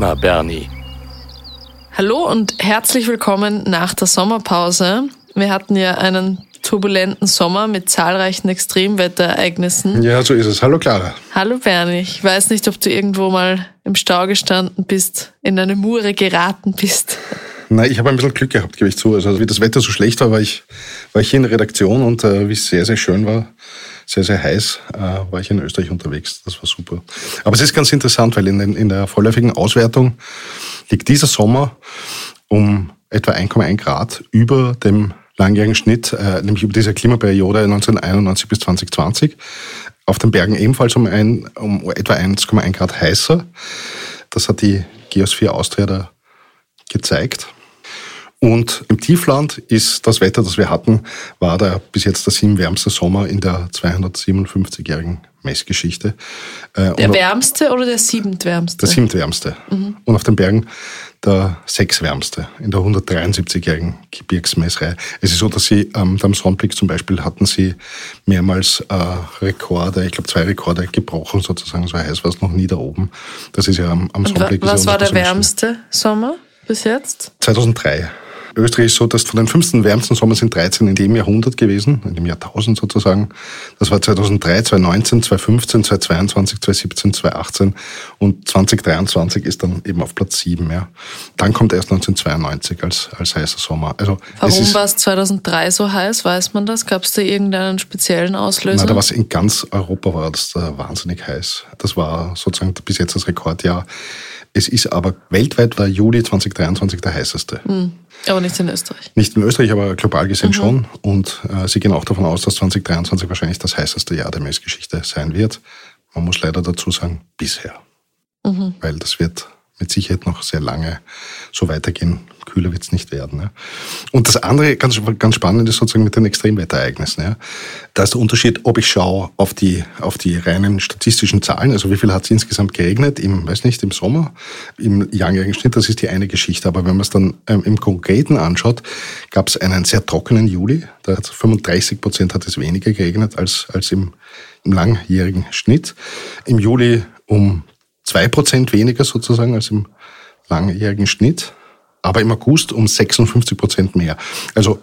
Klima Bernie. Hallo und herzlich willkommen nach der Sommerpause. Wir hatten ja einen turbulenten Sommer mit zahlreichen Extremwetterereignissen. Ja, so ist es. Hallo Clara. Hallo Bernie. Ich weiß nicht, ob du irgendwo mal im Stau gestanden bist, in eine Mure geraten bist. Nein, ich habe ein bisschen Glück gehabt, gebe ich zu. Also wie das Wetter so schlecht war, war ich, war ich hier in der Redaktion und äh, wie es sehr, sehr schön war, sehr, sehr heiß, äh, war ich in Österreich unterwegs. Das war super. Aber es ist ganz interessant, weil in, in der vorläufigen Auswertung liegt dieser Sommer um etwa 1,1 Grad über dem langjährigen Schnitt, äh, nämlich über diese Klimaperiode 1991 bis 2020. Auf den Bergen ebenfalls um, ein, um etwa 1,1 Grad heißer. Das hat die Geosphere Austria da gezeigt. Und im Tiefland ist das Wetter, das wir hatten, war der bis jetzt der siebenwärmste Sommer in der 257-jährigen Messgeschichte. Äh, der wärmste oder der siebentwärmste? Der siebentwärmste. Mhm. Und auf den Bergen der sechswärmste in der 173-jährigen Gebirgsmessreihe. Es ist so, dass sie ähm, am Sonnenblick zum Beispiel hatten sie mehrmals äh, Rekorde, ich glaube zwei Rekorde gebrochen sozusagen, so heiß war es noch nie da oben. Das ist ja am, am Sonnenblick. Was war der wärmste Sommer bis jetzt? 2003. Österreich ist so, dass von den 15 wärmsten Sommern sind 13 in dem Jahrhundert gewesen, in dem Jahrtausend sozusagen. Das war 2003, 2019, 2015, 2022, 2017, 2018 und 2023 ist dann eben auf Platz 7. Ja. Dann kommt erst 1992 als, als heißer Sommer. Also Warum war es 2003 so heiß? Weiß man das? Gab es da irgendeinen speziellen Auslöser? Na, da war es in ganz Europa war das da wahnsinnig heiß. Das war sozusagen bis jetzt das Rekordjahr. Es ist aber weltweit war Juli 2023 der heißeste. Mhm. Aber nicht in Österreich. Nicht in Österreich, aber global gesehen mhm. schon. Und äh, sie gehen auch davon aus, dass 2023 wahrscheinlich das heißeste Jahr der Messgeschichte sein wird. Man muss leider dazu sagen, bisher. Mhm. Weil das wird mit Sicherheit noch sehr lange so weitergehen. Kühler wird es nicht werden. Ja. Und das andere, ganz, ganz spannend ist sozusagen mit den Extremwetterereignissen. Ja. Da ist der Unterschied, ob ich schaue auf die, auf die reinen statistischen Zahlen, also wie viel hat es insgesamt geregnet, im, weiß nicht, im Sommer, im langjährigen Schnitt, das ist die eine Geschichte. Aber wenn man es dann ähm, im Konkreten anschaut, gab es einen sehr trockenen Juli. Da hat 35 Prozent hat es weniger geregnet als, als im, im langjährigen Schnitt. Im Juli um zwei Prozent weniger sozusagen als im langjährigen Schnitt, aber im August um 56 Prozent mehr. Also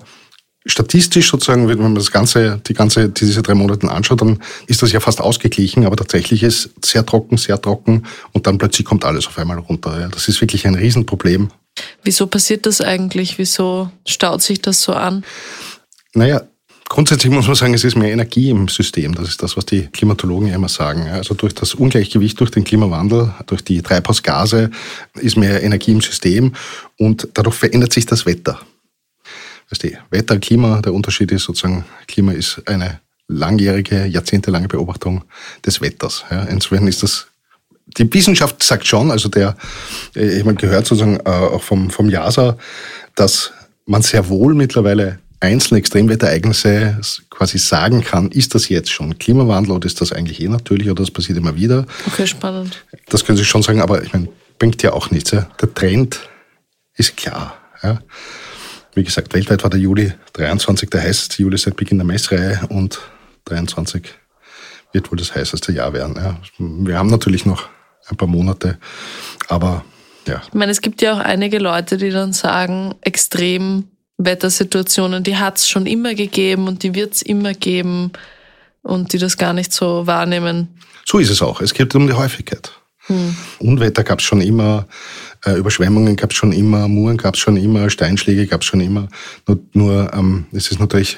statistisch sozusagen, wenn man das ganze, die ganze, diese drei Monate anschaut, dann ist das ja fast ausgeglichen, aber tatsächlich ist sehr trocken, sehr trocken und dann plötzlich kommt alles auf einmal runter. Das ist wirklich ein Riesenproblem. Wieso passiert das eigentlich? Wieso staut sich das so an? Naja, Grundsätzlich muss man sagen, es ist mehr Energie im System. Das ist das, was die Klimatologen ja immer sagen. Also durch das Ungleichgewicht, durch den Klimawandel, durch die Treibhausgase ist mehr Energie im System und dadurch verändert sich das Wetter. Weißt du, Wetter, Klima, der Unterschied ist sozusagen, Klima ist eine langjährige, jahrzehntelange Beobachtung des Wetters. Ja, insofern ist das die Wissenschaft sagt schon, also der, ich habe gehört sozusagen äh, auch vom, vom JASA, dass man sehr wohl mittlerweile einzelne Extremwetterereignisse quasi sagen kann, ist das jetzt schon Klimawandel oder ist das eigentlich eh natürlich oder das passiert immer wieder? Okay, spannend. Das können Sie schon sagen, aber ich meine, bringt ja auch nichts. Ja? Der Trend ist klar. Ja? Wie gesagt, weltweit war der Juli 23 der heißeste Juli seit Beginn der Messreihe und 23 wird wohl das heißeste Jahr werden. Ja? Wir haben natürlich noch ein paar Monate, aber ja. Ich meine, es gibt ja auch einige Leute, die dann sagen, extrem Wettersituationen, die hat es schon immer gegeben und die wird es immer geben und die das gar nicht so wahrnehmen. So ist es auch. Es geht um die Häufigkeit. Hm. Unwetter gab es schon immer, äh, Überschwemmungen gab es schon immer, Muren gab es schon immer, Steinschläge gab es schon immer. Nur, nur ähm, es ist natürlich,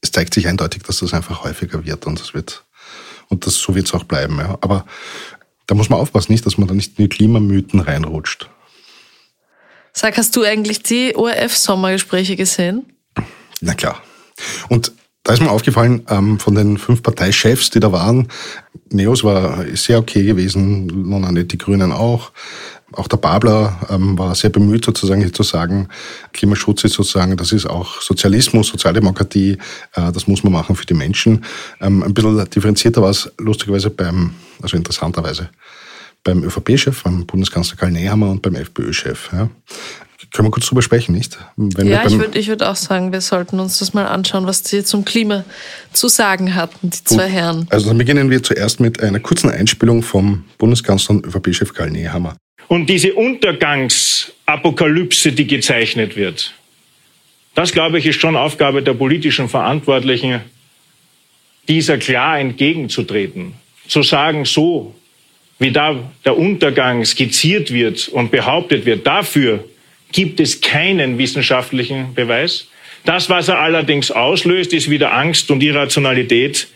es zeigt sich eindeutig, dass das einfach häufiger wird und das wird und das so wird es auch bleiben. Ja. Aber da muss man aufpassen, nicht, dass man da nicht in die Klimamythen reinrutscht. Sag, hast du eigentlich die ORF-Sommergespräche gesehen? Na klar. Und da ist mir aufgefallen, ähm, von den fünf Parteichefs, die da waren, Neos war sehr okay gewesen, nun nicht die Grünen auch. Auch der Babler ähm, war sehr bemüht, sozusagen hier zu sagen, Klimaschutz ist sozusagen, das ist auch Sozialismus, Sozialdemokratie, äh, das muss man machen für die Menschen. Ähm, ein bisschen differenzierter war es lustigerweise beim, also interessanterweise, beim ÖVP-Chef, beim Bundeskanzler Karl Nehammer und beim FPÖ-Chef. Ja. Können wir kurz drüber sprechen, nicht? Wenn ja, ich würde ich würd auch sagen, wir sollten uns das mal anschauen, was sie zum Klima zu sagen hatten, die zwei Gut. Herren. Also dann beginnen wir zuerst mit einer kurzen Einspielung vom Bundeskanzler und ÖVP-Chef Karl Nehammer. Und diese Untergangsapokalypse, die gezeichnet wird, das, glaube ich, ist schon Aufgabe der politischen Verantwortlichen, dieser klar entgegenzutreten. Zu sagen, so wie da der Untergang skizziert wird und behauptet wird, dafür gibt es keinen wissenschaftlichen Beweis. Das, was er allerdings auslöst, ist wieder Angst und Irrationalität.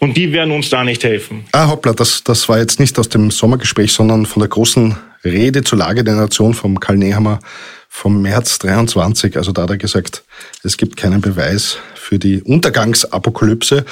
Und die werden uns da nicht helfen. Ah, hoppla, das, das war jetzt nicht aus dem Sommergespräch, sondern von der großen Rede zur Lage der Nation vom Karl Nehammer vom März 23. Also da hat er gesagt, es gibt keinen Beweis für die Untergangsapokalypse.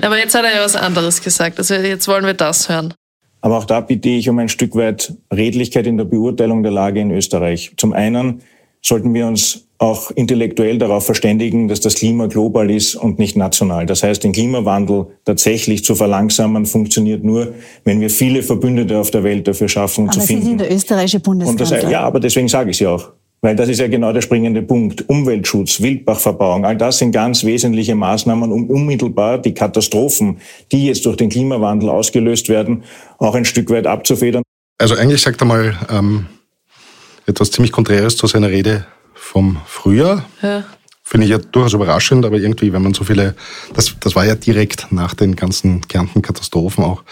Aber jetzt hat er ja was anderes gesagt. Also jetzt wollen wir das hören. Aber auch da bitte ich um ein Stück weit Redlichkeit in der Beurteilung der Lage in Österreich. Zum einen sollten wir uns auch intellektuell darauf verständigen, dass das Klima global ist und nicht national. Das heißt, den Klimawandel tatsächlich zu verlangsamen, funktioniert nur, wenn wir viele Verbündete auf der Welt dafür schaffen aber zu finden. Sie sind der österreichische Bundeskanzler. Das, ja, aber deswegen sage ich es ja auch. Weil das ist ja genau der springende Punkt. Umweltschutz, Wildbachverbauung, all das sind ganz wesentliche Maßnahmen, um unmittelbar die Katastrophen, die jetzt durch den Klimawandel ausgelöst werden, auch ein Stück weit abzufedern. Also eigentlich sagt er mal ähm, etwas ziemlich Konträres zu seiner Rede vom Frühjahr. Ja. Finde ich ja durchaus überraschend, aber irgendwie, wenn man so viele, das, das war ja direkt nach den ganzen Kärnten-Katastrophen auch.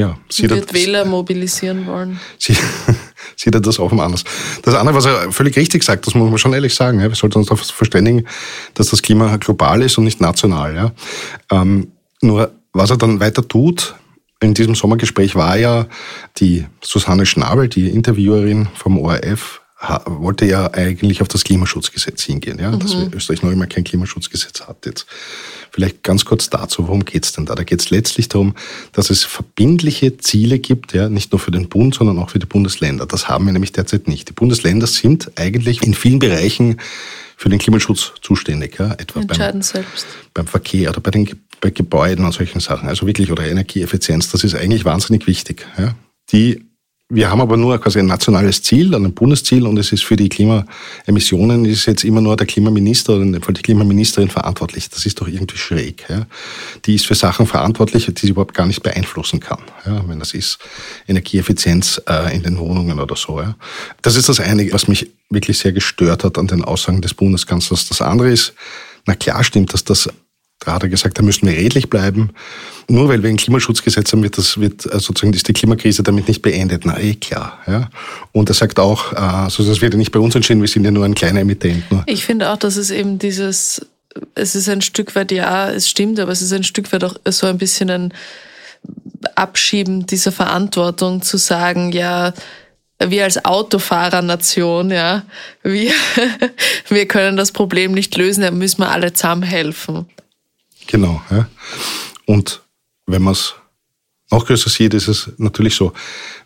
Ja, sieht wird Wähler mobilisieren wollen. Sie, sieht er das offen anders. Das andere, was er völlig richtig sagt, das muss man schon ehrlich sagen. Ja, wir sollten uns darauf verständigen, dass das Klima global ist und nicht national. Ja. Ähm, nur was er dann weiter tut, in diesem Sommergespräch war ja die Susanne Schnabel, die Interviewerin vom ORF, wollte ja eigentlich auf das Klimaschutzgesetz hingehen, ja, mhm. dass Österreich noch immer kein Klimaschutzgesetz hat jetzt. Vielleicht ganz kurz dazu, worum geht's denn da? Da geht's letztlich darum, dass es verbindliche Ziele gibt, ja, nicht nur für den Bund, sondern auch für die Bundesländer. Das haben wir nämlich derzeit nicht. Die Bundesländer sind eigentlich in vielen Bereichen für den Klimaschutz zuständig, ja, etwa beim, selbst. beim Verkehr oder bei den bei Gebäuden und solchen Sachen, also wirklich oder Energieeffizienz. Das ist eigentlich wahnsinnig wichtig. Ja. Die wir haben aber nur quasi ein nationales Ziel, ein Bundesziel und es ist für die Klimaemissionen ist jetzt immer nur der Klimaminister oder in dem Fall die Klimaministerin verantwortlich. Das ist doch irgendwie schräg. Ja. Die ist für Sachen verantwortlich, die sie überhaupt gar nicht beeinflussen kann. Ja, wenn das ist Energieeffizienz äh, in den Wohnungen oder so. Ja. Das ist das eine, was mich wirklich sehr gestört hat an den Aussagen des Bundeskanzlers. Das andere ist, na klar stimmt, dass das da hat er gesagt, da müssen wir redlich bleiben. Nur weil wir ein Klimaschutzgesetz haben, wird das, wird äh, sozusagen ist die Klimakrise damit nicht beendet. Na, eh klar. Ja. Und er sagt auch, also das wird ja nicht bei uns entschieden, wir sind ja nur ein kleiner Emittent. Nur. Ich finde auch, dass es eben dieses, es ist ein Stück weit, ja, es stimmt, aber es ist ein Stück weit auch so ein bisschen ein Abschieben dieser Verantwortung zu sagen, ja, wir als Autofahrernation, ja, wir, wir können das Problem nicht lösen, da müssen wir alle zusammen helfen. Genau. Ja. Und wenn man es noch größer sieht, ist es natürlich so,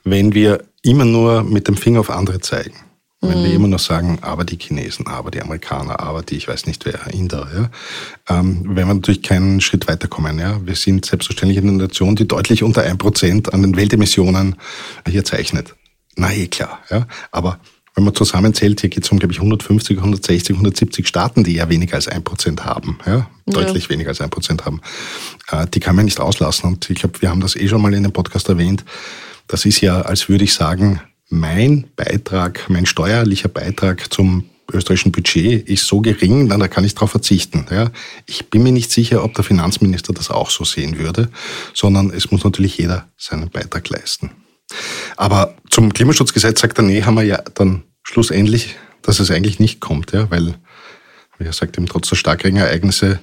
wenn wir immer nur mit dem Finger auf andere zeigen, wenn wir mhm. immer nur sagen, aber die Chinesen, aber die Amerikaner, aber die, ich weiß nicht wer, Inder, ja, ähm, wenn wir natürlich keinen Schritt weiterkommen. Ja. Wir sind selbstverständlich eine Nation, die deutlich unter ein Prozent an den Weltemissionen hier zeichnet. Na eh klar, ja. Aber wenn man zusammenzählt, hier geht es um, glaube ich, 150, 160, 170 Staaten, die ja weniger als ein Prozent haben, ja, deutlich ja. weniger als ein Prozent haben. Äh, die kann man nicht auslassen. Und ich glaube, wir haben das eh schon mal in dem Podcast erwähnt. Das ist ja, als würde ich sagen, mein Beitrag, mein steuerlicher Beitrag zum österreichischen Budget ist so gering, dann da kann ich darauf verzichten. Ja. Ich bin mir nicht sicher, ob der Finanzminister das auch so sehen würde, sondern es muss natürlich jeder seinen Beitrag leisten. Aber zum Klimaschutzgesetz sagt er, nee, haben wir ja dann schlussendlich, dass es eigentlich nicht kommt, ja, weil, wie er sagt, eben trotz der Starkregenereignisse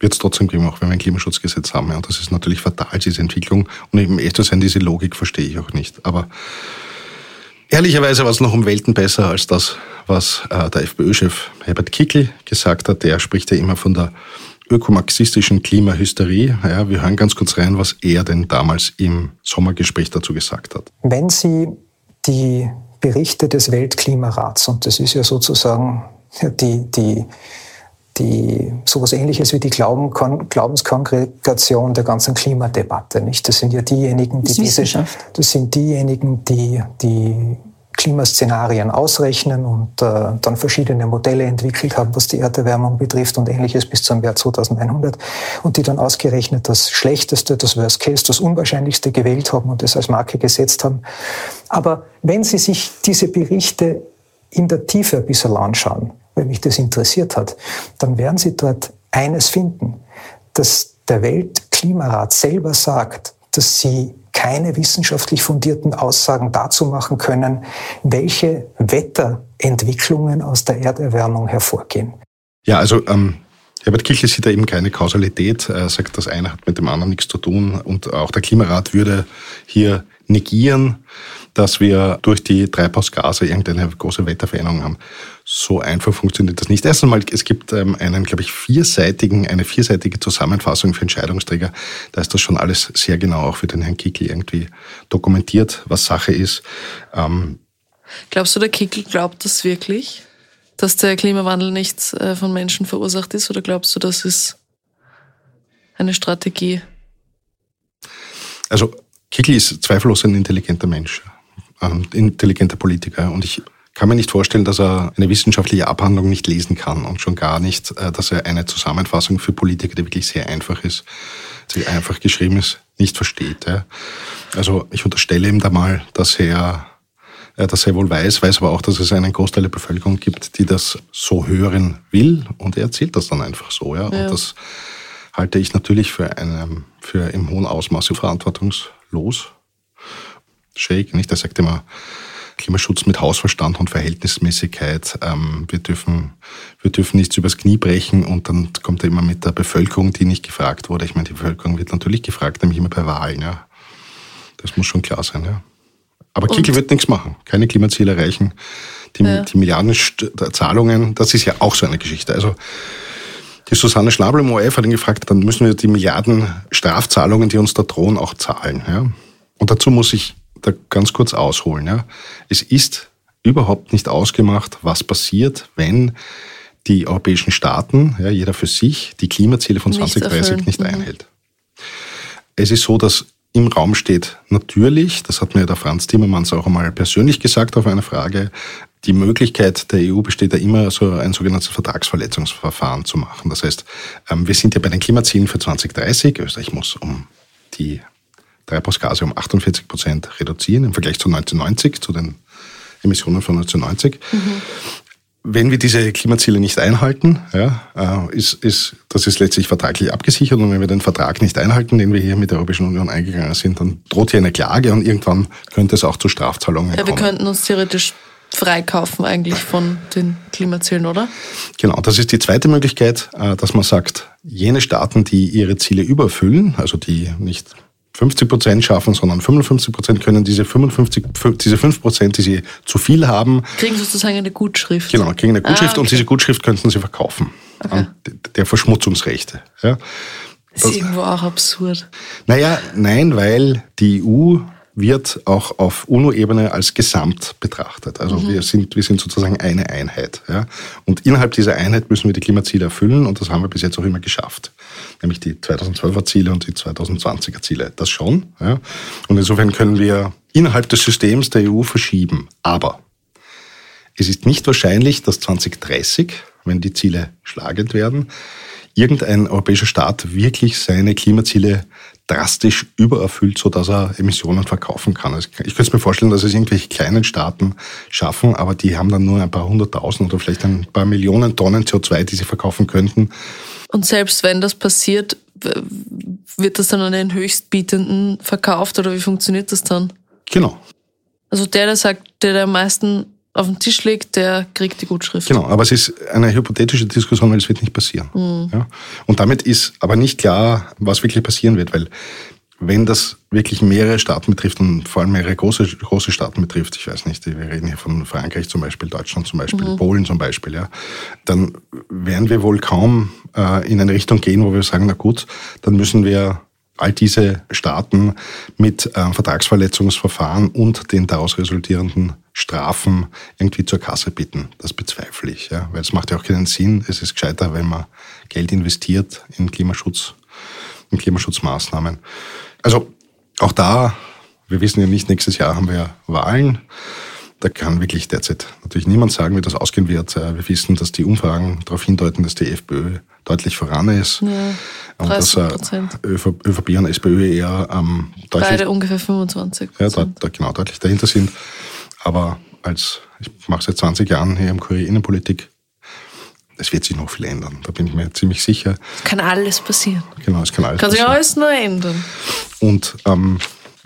wird es trotzdem geben, auch wenn wir ein Klimaschutzgesetz haben. Ja. Und das ist natürlich fatal, diese Entwicklung. Und eben echt zu sein, diese Logik verstehe ich auch nicht. Aber ehrlicherweise war es noch um Welten besser als das, was äh, der FPÖ-Chef Herbert Kickl gesagt hat. Der spricht ja immer von der ökomarxistischen Klimahysterie. Ja, wir hören ganz kurz rein, was er denn damals im Sommergespräch dazu gesagt hat. Wenn Sie die Berichte des Weltklimarats, und das ist ja sozusagen die, die, die sowas ähnliches wie die Glauben, Glaubenskongregation der ganzen Klimadebatte, nicht? Das sind ja diejenigen, die das diese, das sind diejenigen, die, die Klimaszenarien ausrechnen und äh, dann verschiedene Modelle entwickelt haben, was die Erderwärmung betrifft und ähnliches bis zum Jahr 2100 und die dann ausgerechnet das Schlechteste, das Worst Case, das Unwahrscheinlichste gewählt haben und das als Marke gesetzt haben. Aber wenn Sie sich diese Berichte in der Tiefe ein bisschen anschauen, weil mich das interessiert hat, dann werden Sie dort eines finden, dass der Weltklimarat selber sagt, dass sie keine wissenschaftlich fundierten Aussagen dazu machen können, welche Wetterentwicklungen aus der Erderwärmung hervorgehen. Ja, also ähm, Herbert Kichel sieht da eben keine Kausalität. Er sagt, das eine hat mit dem anderen nichts zu tun. Und auch der Klimarat würde hier negieren, dass wir durch die Treibhausgase irgendeine große Wetterveränderung haben. So einfach funktioniert das nicht. Erst einmal, es gibt ähm, einen, glaube ich, vierseitigen, eine vierseitige Zusammenfassung für Entscheidungsträger. Da ist das schon alles sehr genau auch für den Herrn Kickel irgendwie dokumentiert, was Sache ist. Ähm, Glaubst du, der Kickel glaubt das wirklich, dass der Klimawandel nicht äh, von Menschen verursacht ist? Oder glaubst du, das ist eine Strategie? Also Kickel ist zweifellos ein intelligenter Mensch, ein intelligenter Politiker. Und ich kann mir nicht vorstellen, dass er eine wissenschaftliche Abhandlung nicht lesen kann und schon gar nicht, äh, dass er eine Zusammenfassung für Politiker, die wirklich sehr einfach ist, sehr einfach geschrieben ist, nicht versteht. Also ich unterstelle ihm da mal, dass er äh, dass er wohl weiß, weiß aber auch, dass es einen Großteil der Bevölkerung gibt, die das so hören will und er erzählt das dann einfach so. Ja. ja. Und das halte ich natürlich für, eine, für im hohen Ausmaße verantwortungslos. Shake, nicht? Er sagt immer, Klimaschutz mit Hausverstand und Verhältnismäßigkeit. Ähm, wir, dürfen, wir dürfen nichts übers Knie brechen und dann kommt er immer mit der Bevölkerung, die nicht gefragt wurde. Ich meine, die Bevölkerung wird natürlich gefragt, nämlich immer bei Wahlen. Ja. Das muss schon klar sein. Ja. Aber Kickel wird nichts machen, keine Klimaziele erreichen. Die, ja. die Milliardenzahlungen, das ist ja auch so eine Geschichte. Also die Susanne Schnabel im ORF hat ihn gefragt, dann müssen wir die Milliarden Strafzahlungen, die uns da drohen, auch zahlen. Ja? Und dazu muss ich da ganz kurz ausholen. Ja. Es ist überhaupt nicht ausgemacht, was passiert, wenn die europäischen Staaten, ja, jeder für sich, die Klimaziele von 2030 nicht, mhm. einhält. Es ist so, dass im Raum steht natürlich, das hat mir der Franz Timmermans auch einmal persönlich gesagt auf eine Frage, die Möglichkeit der EU besteht ja immer, so ein sogenanntes Vertragsverletzungsverfahren zu machen. Das heißt, ähm, wir sind ja bei den Klimazielen für 2030. Österreich muss um die Treibhausgase um 48 Prozent reduzieren im Vergleich zu 1990, zu den Emissionen von 1990. Mhm. Wenn wir diese Klimaziele nicht einhalten, ja, äh, ist, ist, das ist letztlich vertraglich abgesichert. Und wenn wir den Vertrag nicht einhalten, den wir hier mit der Europäischen Union eingegangen sind, dann droht hier eine Klage und irgendwann könnte es auch zu Strafzahlungen ja, kommen. Wir könnten uns theoretisch freikaufen eigentlich von den Klimazielen, oder? Genau, das ist die zweite Möglichkeit, äh, dass man sagt, jene Staaten, die ihre Ziele überfüllen, also die nicht 50 Prozent schaffen, sondern 55 Prozent können diese 55, diese 5 Prozent, die sie zu viel haben. Kriegen sozusagen eine Gutschrift. Genau, kriegen eine Gutschrift ah, okay. und diese Gutschrift könnten sie verkaufen. Okay. An der Verschmutzungsrechte. Ja. Das ist irgendwo auch absurd. Naja, nein, weil die EU wird auch auf UNO-Ebene als Gesamt betrachtet. Also mhm. wir, sind, wir sind sozusagen eine Einheit. Ja? Und innerhalb dieser Einheit müssen wir die Klimaziele erfüllen und das haben wir bis jetzt auch immer geschafft. Nämlich die 2012er Ziele und die 2020er Ziele. Das schon. Ja? Und insofern können wir innerhalb des Systems der EU verschieben. Aber es ist nicht wahrscheinlich, dass 2030, wenn die Ziele schlagend werden, irgendein europäischer Staat wirklich seine Klimaziele drastisch übererfüllt, so dass er Emissionen verkaufen kann. Also ich könnte mir vorstellen, dass es irgendwelche kleinen Staaten schaffen, aber die haben dann nur ein paar hunderttausend oder vielleicht ein paar Millionen Tonnen CO2, die sie verkaufen könnten. Und selbst wenn das passiert, wird das dann an den Höchstbietenden verkauft oder wie funktioniert das dann? Genau. Also der, der sagt, der, der am meisten auf den Tisch legt, der kriegt die Gutschrift. Genau, aber es ist eine hypothetische Diskussion, weil es wird nicht passieren. Mhm. Ja? Und damit ist aber nicht klar, was wirklich passieren wird, weil wenn das wirklich mehrere Staaten betrifft und vor allem mehrere große, große Staaten betrifft, ich weiß nicht, wir reden hier von Frankreich zum Beispiel, Deutschland zum Beispiel, mhm. Polen zum Beispiel, ja, dann werden wir wohl kaum äh, in eine Richtung gehen, wo wir sagen, na gut, dann müssen wir all diese Staaten mit äh, Vertragsverletzungsverfahren und den daraus resultierenden Strafen irgendwie zur Kasse bitten. Das bezweifle ich, ja, weil es macht ja auch keinen Sinn. Es ist gescheiter, wenn man Geld investiert in Klimaschutz, in Klimaschutzmaßnahmen. Also auch da, wir wissen ja nicht, nächstes Jahr haben wir Wahlen. Da kann wirklich derzeit natürlich niemand sagen, wie das ausgehen wird. Äh, wir wissen, dass die Umfragen darauf hindeuten, dass die FPÖ deutlich voran ist. Ja, und dass äh, ÖVP und SPÖ eher ähm, deutlich... Beide ungefähr 25 Ja, da, da, genau, deutlich dahinter sind. Aber als, ich mache seit 20 Jahren hier im Kurier Innenpolitik, es wird sich noch viel ändern. Da bin ich mir ziemlich sicher. Es kann alles passieren. Genau, es kann alles kann passieren. Kann sich alles nur ändern. Und ähm,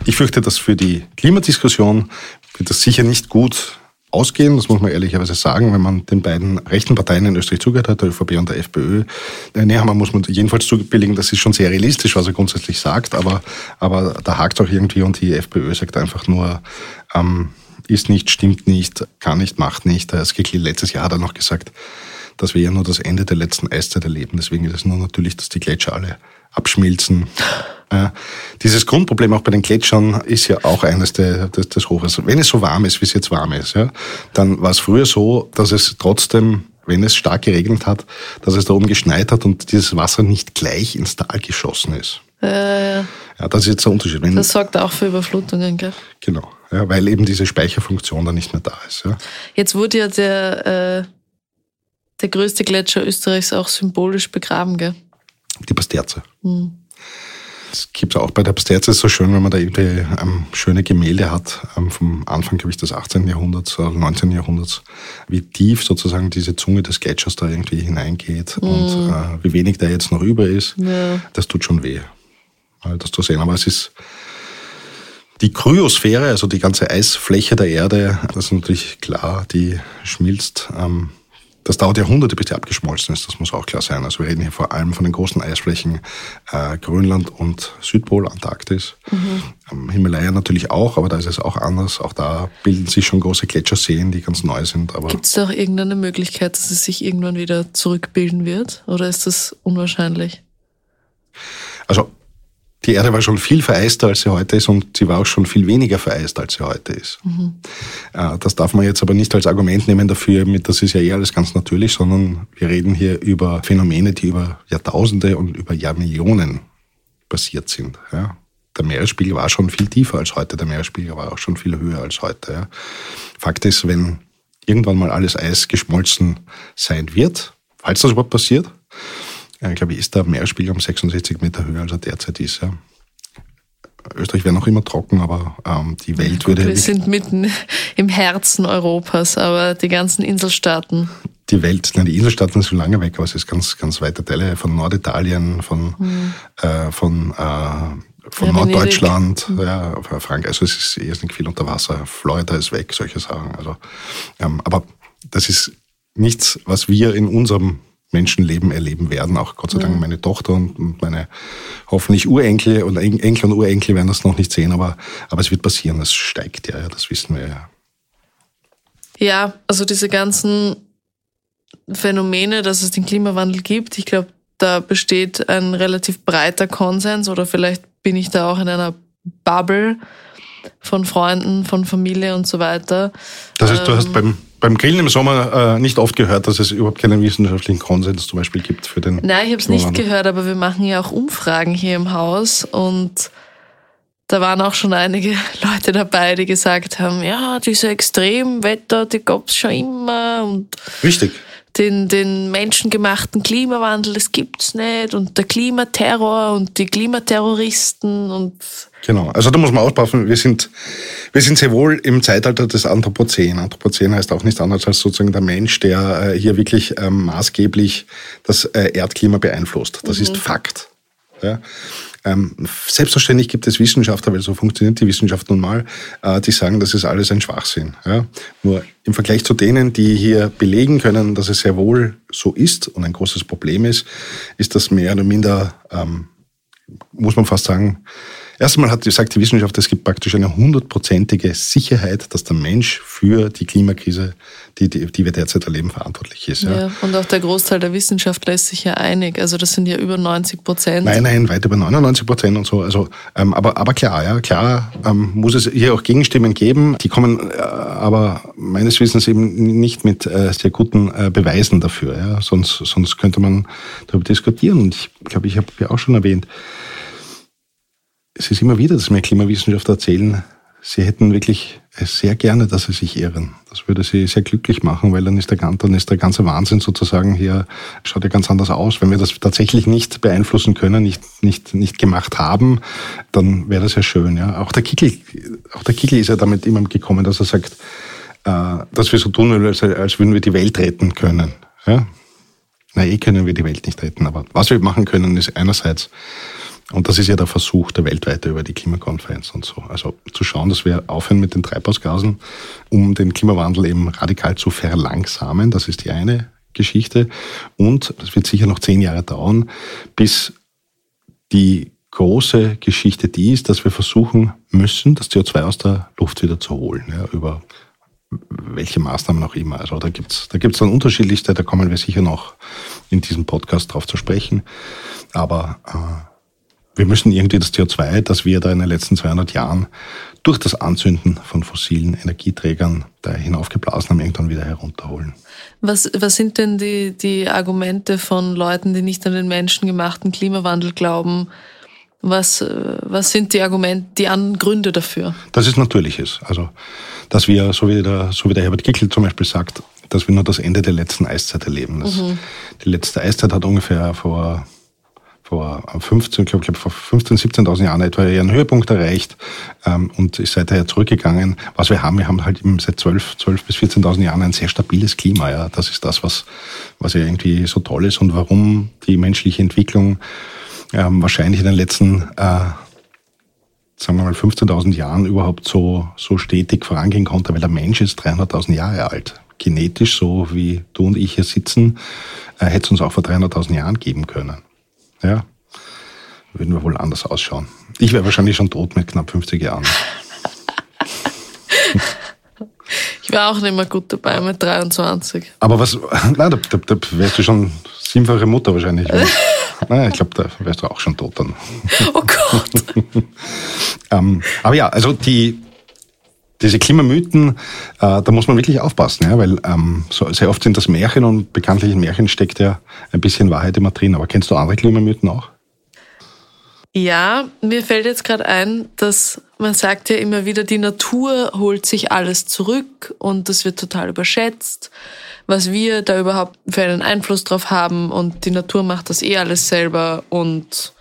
ich fürchte, dass für die Klimadiskussion wird das sicher nicht gut ausgehen, das muss man ehrlicherweise sagen, wenn man den beiden rechten Parteien in Österreich zugehört hat, der ÖVP und der FPÖ. Der Nehammer muss man jedenfalls zubilligen, das ist schon sehr realistisch, was er grundsätzlich sagt, aber, aber da hakt auch irgendwie und die FPÖ sagt einfach nur, ähm, ist nicht, stimmt nicht, kann nicht, macht nicht. Das Skikli letztes Jahr hat er noch gesagt, dass wir ja nur das Ende der letzten Eiszeit erleben. Deswegen ist es nur natürlich, dass die Gletscher alle abschmilzen. Äh, dieses Grundproblem auch bei den Gletschern ist ja auch eines der, des, des Hochwassers. Wenn es so warm ist, wie es jetzt warm ist, ja, dann war es früher so, dass es trotzdem, wenn es stark geregnet hat, dass es da oben geschneit hat und dieses Wasser nicht gleich ins Tal geschossen ist. Äh, ja, das ist jetzt der Unterschied. Wenn, das sorgt auch für Überflutungen, gell? Genau, ja, weil eben diese Speicherfunktion da nicht mehr da ist. Ja. Jetzt wurde ja der, äh, der größte Gletscher Österreichs auch symbolisch begraben, gell? Die Pasterze. Hm. Es gibt auch bei der Pasterze so schön, wenn man da irgendwie ähm, schöne Gemälde hat, ähm, vom Anfang, glaube ich, des 18. Jahrhunderts oder 19. Jahrhunderts, wie tief sozusagen diese Zunge des Gletschers da irgendwie hineingeht mhm. und äh, wie wenig da jetzt noch über ist. Ja. Das tut schon weh, das zu sehen. Aber es ist die Kryosphäre, also die ganze Eisfläche der Erde, das ist natürlich klar, die schmilzt. Ähm, das dauert Jahrhunderte, bis die abgeschmolzen ist, das muss auch klar sein. Also wir reden hier vor allem von den großen Eisflächen äh, Grönland und Südpol, Antarktis. Mhm. Ähm, Himalaya natürlich auch, aber da ist es auch anders. Auch da bilden sich schon große Gletscherseen, die ganz neu sind. Gibt es da auch irgendeine Möglichkeit, dass es sich irgendwann wieder zurückbilden wird? Oder ist das unwahrscheinlich? Also die Erde war schon viel vereister, als sie heute ist und sie war auch schon viel weniger vereist, als sie heute ist. Mhm. Das darf man jetzt aber nicht als Argument nehmen dafür, das ist ja eher alles ganz natürlich, sondern wir reden hier über Phänomene, die über Jahrtausende und über Jahrmillionen passiert sind. Ja. Der Meeresspiegel war schon viel tiefer als heute, der Meeresspiegel war auch schon viel höher als heute. Ja. Fakt ist, wenn irgendwann mal alles Eis geschmolzen sein wird, falls das überhaupt passiert, äh, glaube ich, ist der Meeresspiegel um 66 Meter höher, als er derzeit ist. Ja. Österreich wäre noch immer trocken, aber ähm, die Welt ja, würde. Wir sind mitten im Herzen Europas, aber die ganzen Inselstaaten. Die Welt, nein, die Inselstaaten sind schon lange weg, aber es ist ganz, ganz weite Teile von Norditalien, von, mhm. äh, von, äh, von ja, Norddeutschland, mhm. ja, Frankreich. Also es ist irrsinnig viel unter Wasser. Florida ist weg, solche Sachen. Also, ähm, aber das ist nichts, was wir in unserem Menschenleben erleben werden. Auch Gott sei Dank ja. meine Tochter und meine hoffentlich Urenkel und Enkel und Urenkel werden das noch nicht sehen, aber, aber es wird passieren. Das steigt ja, ja, das wissen wir ja. Ja, also diese ganzen Phänomene, dass es den Klimawandel gibt, ich glaube, da besteht ein relativ breiter Konsens oder vielleicht bin ich da auch in einer Bubble von Freunden, von Familie und so weiter. Das heißt, du hast ähm, beim beim Grillen im Sommer äh, nicht oft gehört, dass es überhaupt keinen wissenschaftlichen Konsens zum Beispiel gibt für den. Nein, ich habe es nicht gehört, aber wir machen ja auch Umfragen hier im Haus und da waren auch schon einige Leute dabei, die gesagt haben, ja, diese Extremwetter, die gab's schon immer und Richtig. Den, den menschengemachten Klimawandel, das gibt's nicht und der Klimaterror und die Klimaterroristen und Genau, also da muss man aufpassen, wir sind, wir sind sehr wohl im Zeitalter des Anthropozän. Anthropozän heißt auch nichts anderes als sozusagen der Mensch, der äh, hier wirklich ähm, maßgeblich das äh, Erdklima beeinflusst. Das mhm. ist Fakt. Ja. Ähm, selbstverständlich gibt es Wissenschaftler, weil so funktioniert die Wissenschaft nun mal, äh, die sagen, das ist alles ein Schwachsinn. Ja. Nur im Vergleich zu denen, die hier belegen können, dass es sehr wohl so ist und ein großes Problem ist, ist das mehr oder minder, ähm, muss man fast sagen, Erstmal hat gesagt die Wissenschaft, es gibt praktisch eine hundertprozentige Sicherheit, dass der Mensch für die Klimakrise, die, die, die wir derzeit erleben, verantwortlich ist. Ja. ja. und auch der Großteil der Wissenschaftler ist sich ja einig. Also das sind ja über 90 Prozent. Nein, nein, weit über 99 Prozent und so. Also, ähm, aber, aber klar, ja, klar ähm, muss es hier auch Gegenstimmen geben. Die kommen äh, aber meines Wissens eben nicht mit äh, sehr guten äh, Beweisen dafür. Ja. Sonst, sonst könnte man darüber diskutieren. Und ich glaube, ich habe ja auch schon erwähnt, es ist immer wieder, dass mir Klimawissenschaftler erzählen, sie hätten wirklich sehr gerne, dass sie sich irren. Das würde sie sehr glücklich machen, weil dann ist der, dann ist der ganze Wahnsinn sozusagen hier, schaut ja ganz anders aus. Wenn wir das tatsächlich nicht beeinflussen können, nicht, nicht, nicht gemacht haben, dann wäre das ja schön. Ja. Auch der Kickel, auch der Kickel ist ja damit immer gekommen, dass er sagt, äh, dass wir so tun, als, als würden wir die Welt retten können. Ja. Na, eh können wir die Welt nicht retten, aber was wir machen können, ist einerseits und das ist ja der Versuch der weltweite über die Klimakonferenz und so. Also zu schauen, dass wir aufhören mit den Treibhausgasen, um den Klimawandel eben radikal zu verlangsamen. Das ist die eine Geschichte. Und das wird sicher noch zehn Jahre dauern, bis die große Geschichte die ist, dass wir versuchen müssen, das CO2 aus der Luft wieder zu holen, ja, über welche Maßnahmen auch immer. Also da gibt's da gibt's dann unterschiedlichste, da kommen wir sicher noch in diesem Podcast drauf zu sprechen. Aber äh, wir müssen irgendwie das CO2, das wir da in den letzten 200 Jahren durch das Anzünden von fossilen Energieträgern da hinaufgeblasen haben, irgendwann wieder herunterholen. Was, was sind denn die, die Argumente von Leuten, die nicht an den menschengemachten Klimawandel glauben? Was, was sind die Argumente, die an Gründe dafür? Das ist Natürliches. Also, dass wir, so wie der, so wie der Herbert Kickl zum Beispiel sagt, dass wir nur das Ende der letzten Eiszeit erleben. Das, mhm. Die letzte Eiszeit hat ungefähr vor vor 15, ich glaube, vor 15, 17.000 Jahren etwa ihren Höhepunkt erreicht ähm, und ist seither zurückgegangen. Was wir haben, wir haben halt eben seit 12, 12 bis 14.000 Jahren ein sehr stabiles Klima. Ja. Das ist das, was, was ja irgendwie so toll ist und warum die menschliche Entwicklung ähm, wahrscheinlich in den letzten, äh, sagen wir mal, 15.000 Jahren überhaupt so, so stetig vorangehen konnte, weil der Mensch ist 300.000 Jahre alt. Genetisch, so wie du und ich hier sitzen, äh, hätte es uns auch vor 300.000 Jahren geben können. Ja, würden wir wohl anders ausschauen. Ich wäre wahrscheinlich schon tot mit knapp 50 Jahren. Ich war auch nicht mehr gut dabei mit 23. Aber was, nein, da, da, da wärst du schon siebenfache Mutter wahrscheinlich. nein, ich glaube, da wärst du auch schon tot dann. Oh Gott. ähm, aber ja, also die, diese Klimamythen, äh, da muss man wirklich aufpassen, ja, weil ähm, so, sehr oft sind das Märchen und bekanntlich in Märchen steckt ja ein bisschen Wahrheit immer drin. Aber kennst du andere Klimamythen auch? Ja, mir fällt jetzt gerade ein, dass man sagt ja immer wieder, die Natur holt sich alles zurück und das wird total überschätzt, was wir da überhaupt für einen Einfluss drauf haben und die Natur macht das eh alles selber und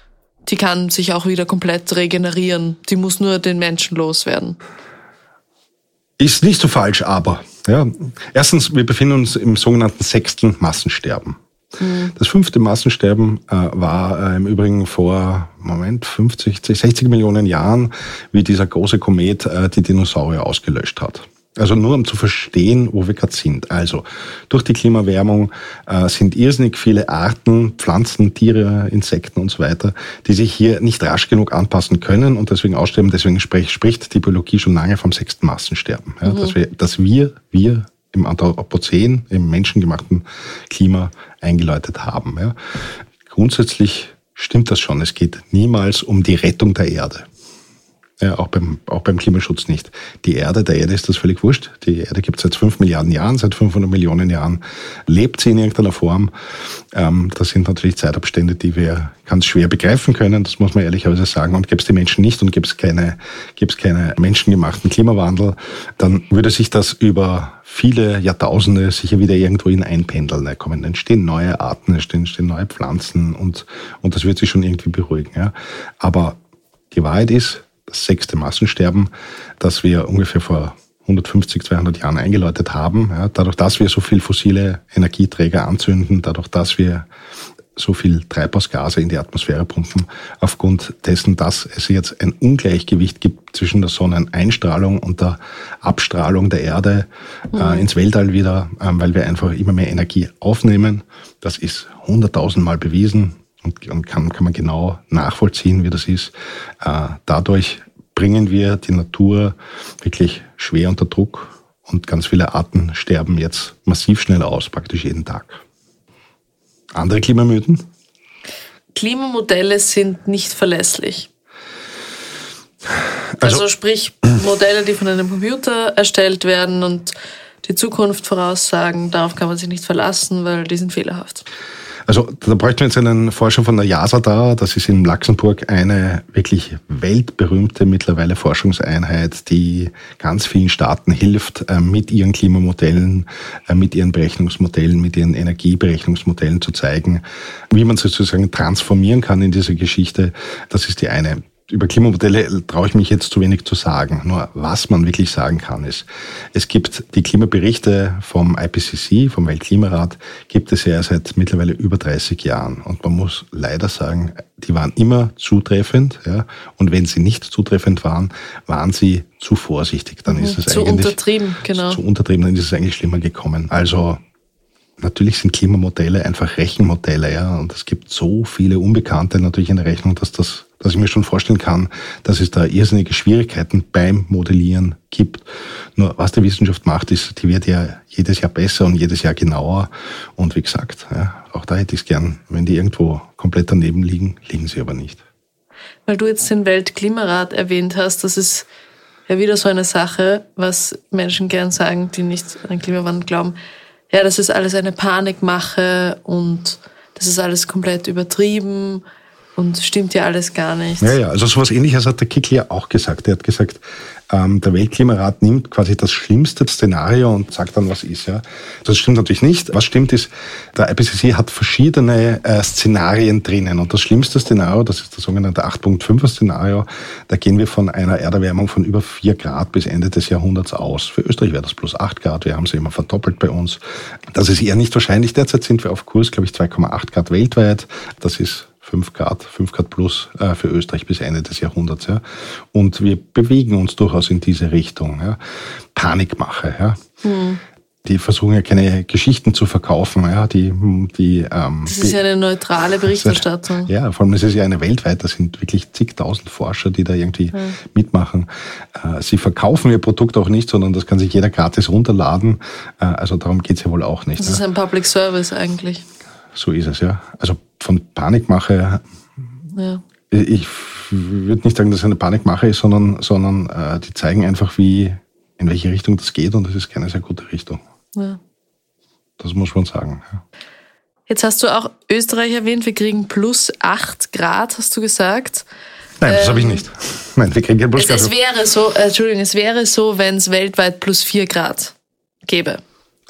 die kann sich auch wieder komplett regenerieren. Die muss nur den Menschen loswerden. Ist nicht so falsch, aber. Ja. Erstens, wir befinden uns im sogenannten sechsten Massensterben. Mhm. Das fünfte Massensterben äh, war äh, im Übrigen vor, Moment, 50, 60 Millionen Jahren, wie dieser große Komet äh, die Dinosaurier ausgelöscht hat. Also nur um zu verstehen, wo wir gerade sind. Also durch die Klimawärmung äh, sind irrsinnig viele Arten, Pflanzen, Tiere, Insekten und so weiter, die sich hier nicht rasch genug anpassen können und deswegen aussterben. Deswegen sprich, spricht die Biologie schon lange vom sechsten Massensterben. Ja, mhm. dass, wir, dass wir, wir im Anthropozän, im menschengemachten Klima eingeläutet haben. Ja. Grundsätzlich stimmt das schon. Es geht niemals um die Rettung der Erde. Ja, auch beim, auch beim Klimaschutz nicht. Die Erde, der Erde ist das völlig wurscht. Die Erde gibt es seit fünf Milliarden Jahren, seit 500 Millionen Jahren lebt sie in irgendeiner Form. Ähm, das sind natürlich Zeitabstände, die wir ganz schwer begreifen können, das muss man ehrlicherweise sagen. Und gäbe es die Menschen nicht und gäbe es keine, gäbe keine menschengemachten Klimawandel, dann würde sich das über viele Jahrtausende sicher wieder irgendwohin einpendeln. Da kommen, entstehen neue Arten, entstehen, entstehen neue Pflanzen und, und das wird sich schon irgendwie beruhigen. Ja. Aber die Wahrheit ist, das sechste Massensterben, das wir ungefähr vor 150, 200 Jahren eingeläutet haben. Ja, dadurch, dass wir so viel fossile Energieträger anzünden, dadurch, dass wir so viel Treibhausgase in die Atmosphäre pumpen, aufgrund dessen, dass es jetzt ein Ungleichgewicht gibt zwischen der Sonneneinstrahlung und der Abstrahlung der Erde äh, mhm. äh, ins Weltall wieder, äh, weil wir einfach immer mehr Energie aufnehmen. Das ist hunderttausendmal bewiesen und, und kann, kann man genau nachvollziehen, wie das ist. Äh, dadurch bringen wir die Natur wirklich schwer unter Druck und ganz viele Arten sterben jetzt massiv schnell aus, praktisch jeden Tag. Andere Klimamythen? Klimamodelle sind nicht verlässlich. Also, also sprich Modelle, die von einem Computer erstellt werden und die Zukunft voraussagen, darauf kann man sich nicht verlassen, weil die sind fehlerhaft. Also da bräuchten wir jetzt einen Forscher von der JASA da. Das ist in Luxemburg eine wirklich weltberühmte mittlerweile Forschungseinheit, die ganz vielen Staaten hilft, äh, mit ihren Klimamodellen, äh, mit ihren Berechnungsmodellen, mit ihren Energieberechnungsmodellen zu zeigen, wie man sozusagen transformieren kann in diese Geschichte. Das ist die eine über Klimamodelle traue ich mich jetzt zu wenig zu sagen. Nur was man wirklich sagen kann, ist, es gibt die Klimaberichte vom IPCC, vom Weltklimarat, gibt es ja seit mittlerweile über 30 Jahren. Und man muss leider sagen, die waren immer zutreffend. Ja? Und wenn sie nicht zutreffend waren, waren sie zu vorsichtig. Dann mhm, ist es zu eigentlich untertrieben, genau. zu untertrieben, dann ist es eigentlich schlimmer gekommen. Also natürlich sind Klimamodelle einfach Rechenmodelle, ja, und es gibt so viele Unbekannte natürlich in der Rechnung, dass das dass ich mir schon vorstellen kann, dass es da irrsinnige Schwierigkeiten beim Modellieren gibt. Nur was die Wissenschaft macht, ist, die wird ja jedes Jahr besser und jedes Jahr genauer. Und wie gesagt, ja, auch da hätte ich es gern, wenn die irgendwo komplett daneben liegen, liegen sie aber nicht. Weil du jetzt den Weltklimarat erwähnt hast, das ist ja wieder so eine Sache, was Menschen gern sagen, die nicht an den Klimawandel glauben. Ja, das ist alles eine Panikmache und das ist alles komplett übertrieben und stimmt ja alles gar nicht. Ja, ja, also sowas ähnliches hat der Kickl ja auch gesagt. Er hat gesagt, ähm, der Weltklimarat nimmt quasi das schlimmste Szenario und sagt dann, was ist. Ja, Das stimmt natürlich nicht. Was stimmt ist, der IPCC hat verschiedene äh, Szenarien drinnen. Und das schlimmste Szenario, das ist das sogenannte 8.5er Szenario, da gehen wir von einer Erderwärmung von über 4 Grad bis Ende des Jahrhunderts aus. Für Österreich wäre das plus 8 Grad. Wir haben sie immer verdoppelt bei uns. Das ist eher nicht wahrscheinlich. Derzeit sind wir auf Kurs, glaube ich, 2,8 Grad weltweit. Das ist 5 Grad, 5 Grad plus äh, für Österreich bis Ende des Jahrhunderts. Ja. Und wir bewegen uns durchaus in diese Richtung. Ja. Panikmache. Ja. Hm. Die versuchen ja keine Geschichten zu verkaufen. Ja. Die, die, ähm, das ist ja eine neutrale Berichterstattung. Ja, vor allem ist es ja eine weltweit. Da sind wirklich zigtausend Forscher, die da irgendwie hm. mitmachen. Äh, sie verkaufen ihr Produkt auch nicht, sondern das kann sich jeder gratis runterladen. Äh, also darum geht's ja wohl auch nicht. Das ist ein Public Service eigentlich. So ist es, ja. Also von Panikmache. Ja. Ich würde nicht sagen, dass es eine Panikmache ist, sondern, sondern äh, die zeigen einfach, wie, in welche Richtung das geht und das ist keine sehr gute Richtung. Ja. Das muss man sagen. Ja. Jetzt hast du auch Österreich erwähnt, wir kriegen plus 8 Grad, hast du gesagt. Nein, das ähm, habe ich nicht. Nein, wir kriegen plus es, es wäre so, äh, Entschuldigung, es wäre so, wenn es weltweit plus 4 Grad gäbe.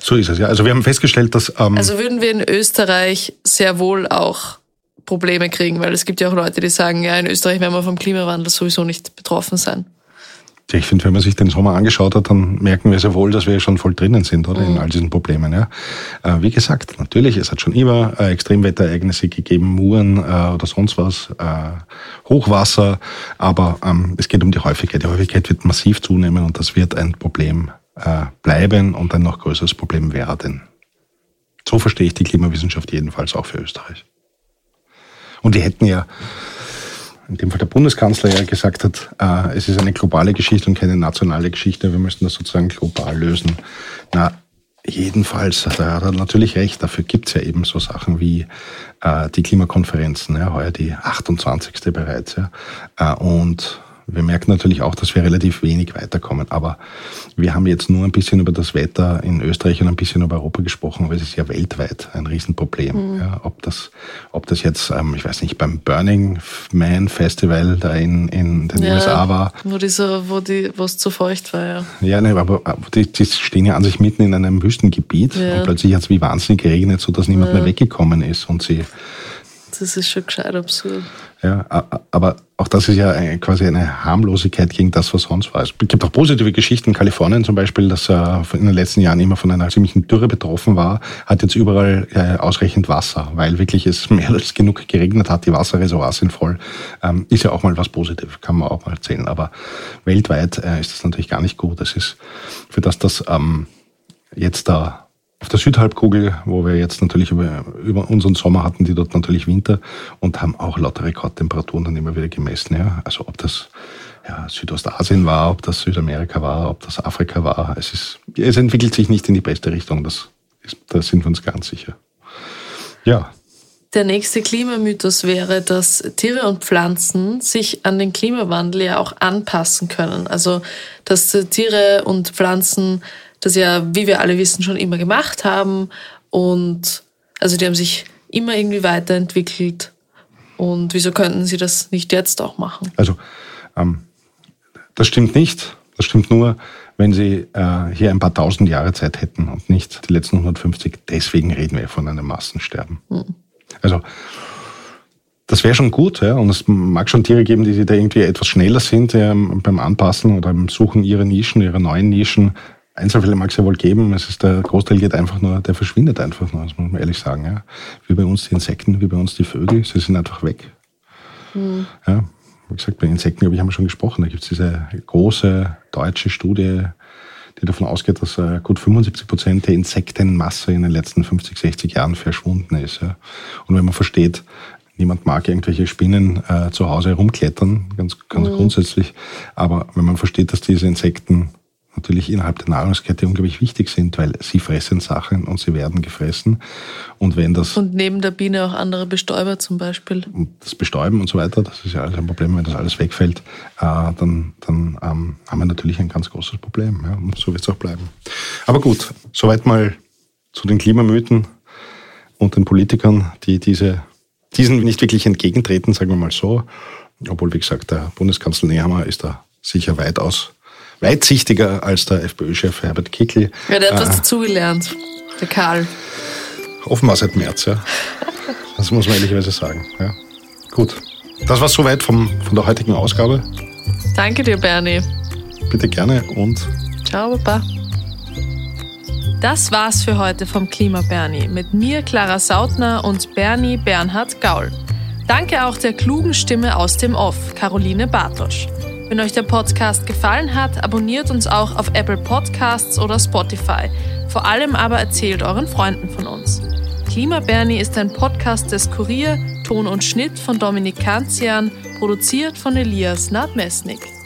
So ist es, ja. Also wir haben festgestellt, dass... Ähm also würden wir in Österreich sehr wohl auch Probleme kriegen, weil es gibt ja auch Leute, die sagen, ja, in Österreich werden wir vom Klimawandel sowieso nicht betroffen sein. Ich finde, wenn man sich den Sommer angeschaut hat, dann merken wir sehr wohl, dass wir schon voll drinnen sind, oder? Mhm. In all diesen Problemen, ja. Äh, wie gesagt, natürlich, es hat schon immer äh, Extremwetterereignisse gegeben, Muren äh, oder sonst was, äh, Hochwasser, aber ähm, es geht um die Häufigkeit. Die Häufigkeit wird massiv zunehmen und das wird ein Problem äh, bleiben und ein noch größeres Problem werden. So verstehe ich die Klimawissenschaft jedenfalls auch für Österreich. Und die hätten ja, in dem Fall der Bundeskanzler ja gesagt hat, äh, es ist eine globale Geschichte und keine nationale Geschichte, wir müssen das sozusagen global lösen. Na, jedenfalls, da hat er natürlich recht, dafür gibt es ja eben so Sachen wie äh, die Klimakonferenzen, ja, heuer die 28. bereits. Ja, äh, und wir merken natürlich auch, dass wir relativ wenig weiterkommen. Aber wir haben jetzt nur ein bisschen über das Wetter in Österreich und ein bisschen über Europa gesprochen, aber es ist ja weltweit ein Riesenproblem. Mhm. Ja, ob, das, ob das jetzt, ähm, ich weiß nicht, beim Burning Man Festival da in, in den ja, USA war. Wo, diese, wo, die, wo es zu feucht war, ja. Ja, ne, aber die, die stehen ja an sich mitten in einem Wüstengebiet ja. und plötzlich hat es wie wahnsinnig geregnet, sodass niemand mehr weggekommen ist und sie das ist schon gescheit absurd. Ja, aber auch das ist ja quasi eine Harmlosigkeit gegen das, was sonst war. Es gibt auch positive Geschichten. Kalifornien zum Beispiel, das in den letzten Jahren immer von einer ziemlichen Dürre betroffen war, hat jetzt überall äh, ausreichend Wasser, weil wirklich es mehr als genug geregnet hat. Die Wasserreservoirs sind voll. Ähm, ist ja auch mal was Positives, kann man auch mal erzählen. Aber weltweit äh, ist das natürlich gar nicht gut. Das ist für das, dass ähm, jetzt da auf der Südhalbkugel, wo wir jetzt natürlich über, über unseren Sommer hatten, die dort natürlich Winter und haben auch lauter Rekordtemperaturen dann immer wieder gemessen. Ja. Also ob das ja, Südostasien war, ob das Südamerika war, ob das Afrika war. Es, ist, es entwickelt sich nicht in die beste Richtung, das ist, da sind wir uns ganz sicher. Ja. Der nächste Klimamythos wäre, dass Tiere und Pflanzen sich an den Klimawandel ja auch anpassen können. Also, dass Tiere und Pflanzen das ja, wie wir alle wissen, schon immer gemacht haben. Und also die haben sich immer irgendwie weiterentwickelt. Und wieso könnten sie das nicht jetzt auch machen? Also, ähm, das stimmt nicht. Das stimmt nur, wenn sie äh, hier ein paar tausend Jahre Zeit hätten und nicht die letzten 150. Deswegen reden wir von einem Massensterben. Mhm. Also, das wäre schon gut, ja. Und es mag schon Tiere geben, die da irgendwie etwas schneller sind ähm, beim Anpassen oder beim Suchen ihrer Nischen, ihrer neuen Nischen. Einzelfälle mag es ja wohl geben. Es ist der Großteil geht einfach nur, der verschwindet einfach nur, das muss man ehrlich sagen. Ja. Wie bei uns die Insekten, wie bei uns die Vögel, sie sind einfach weg. Mhm. Ja, wie gesagt, bei Insekten, glaube ich, haben wir schon gesprochen. Da gibt es diese große deutsche Studie, die davon ausgeht, dass äh, gut 75 Prozent der Insektenmasse in den letzten 50, 60 Jahren verschwunden ist. Ja. Und wenn man versteht, niemand mag irgendwelche Spinnen äh, zu Hause herumklettern, ganz, ganz mhm. grundsätzlich. Aber wenn man versteht, dass diese Insekten natürlich innerhalb der Nahrungskette unglaublich wichtig sind, weil sie fressen Sachen und sie werden gefressen. Und wenn das. Und neben der Biene auch andere Bestäuber zum Beispiel. Und das Bestäuben und so weiter, das ist ja alles ein Problem, wenn das alles wegfällt, äh, dann, dann ähm, haben wir natürlich ein ganz großes Problem. Ja, und so wird es auch bleiben. Aber gut, soweit mal zu den Klimamythen und den Politikern, die diese, diesen nicht wirklich entgegentreten, sagen wir mal so. Obwohl, wie gesagt, der Bundeskanzler Nehammer ist da sicher weitaus weitsichtiger als der FPÖ-Chef Herbert Kickl. Ja, der hat was äh, dazugelernt, der Karl. Offenbar seit März, ja. Das muss man ehrlicherweise sagen. Ja. Gut. Das war soweit vom, von der heutigen Ausgabe. Danke dir, Bernie. Bitte gerne und. Ciao, Papa. Das war's für heute vom Klima Bernie mit mir, Clara Sautner und Bernie Bernhard Gaul. Danke auch der klugen Stimme aus dem Off, Caroline Bartosch. Wenn euch der Podcast gefallen hat, abonniert uns auch auf Apple Podcasts oder Spotify. Vor allem aber erzählt euren Freunden von uns. Klima Bernie ist ein Podcast des Kurier, Ton und Schnitt von Dominik Kanzian, produziert von Elias Nadmesnik.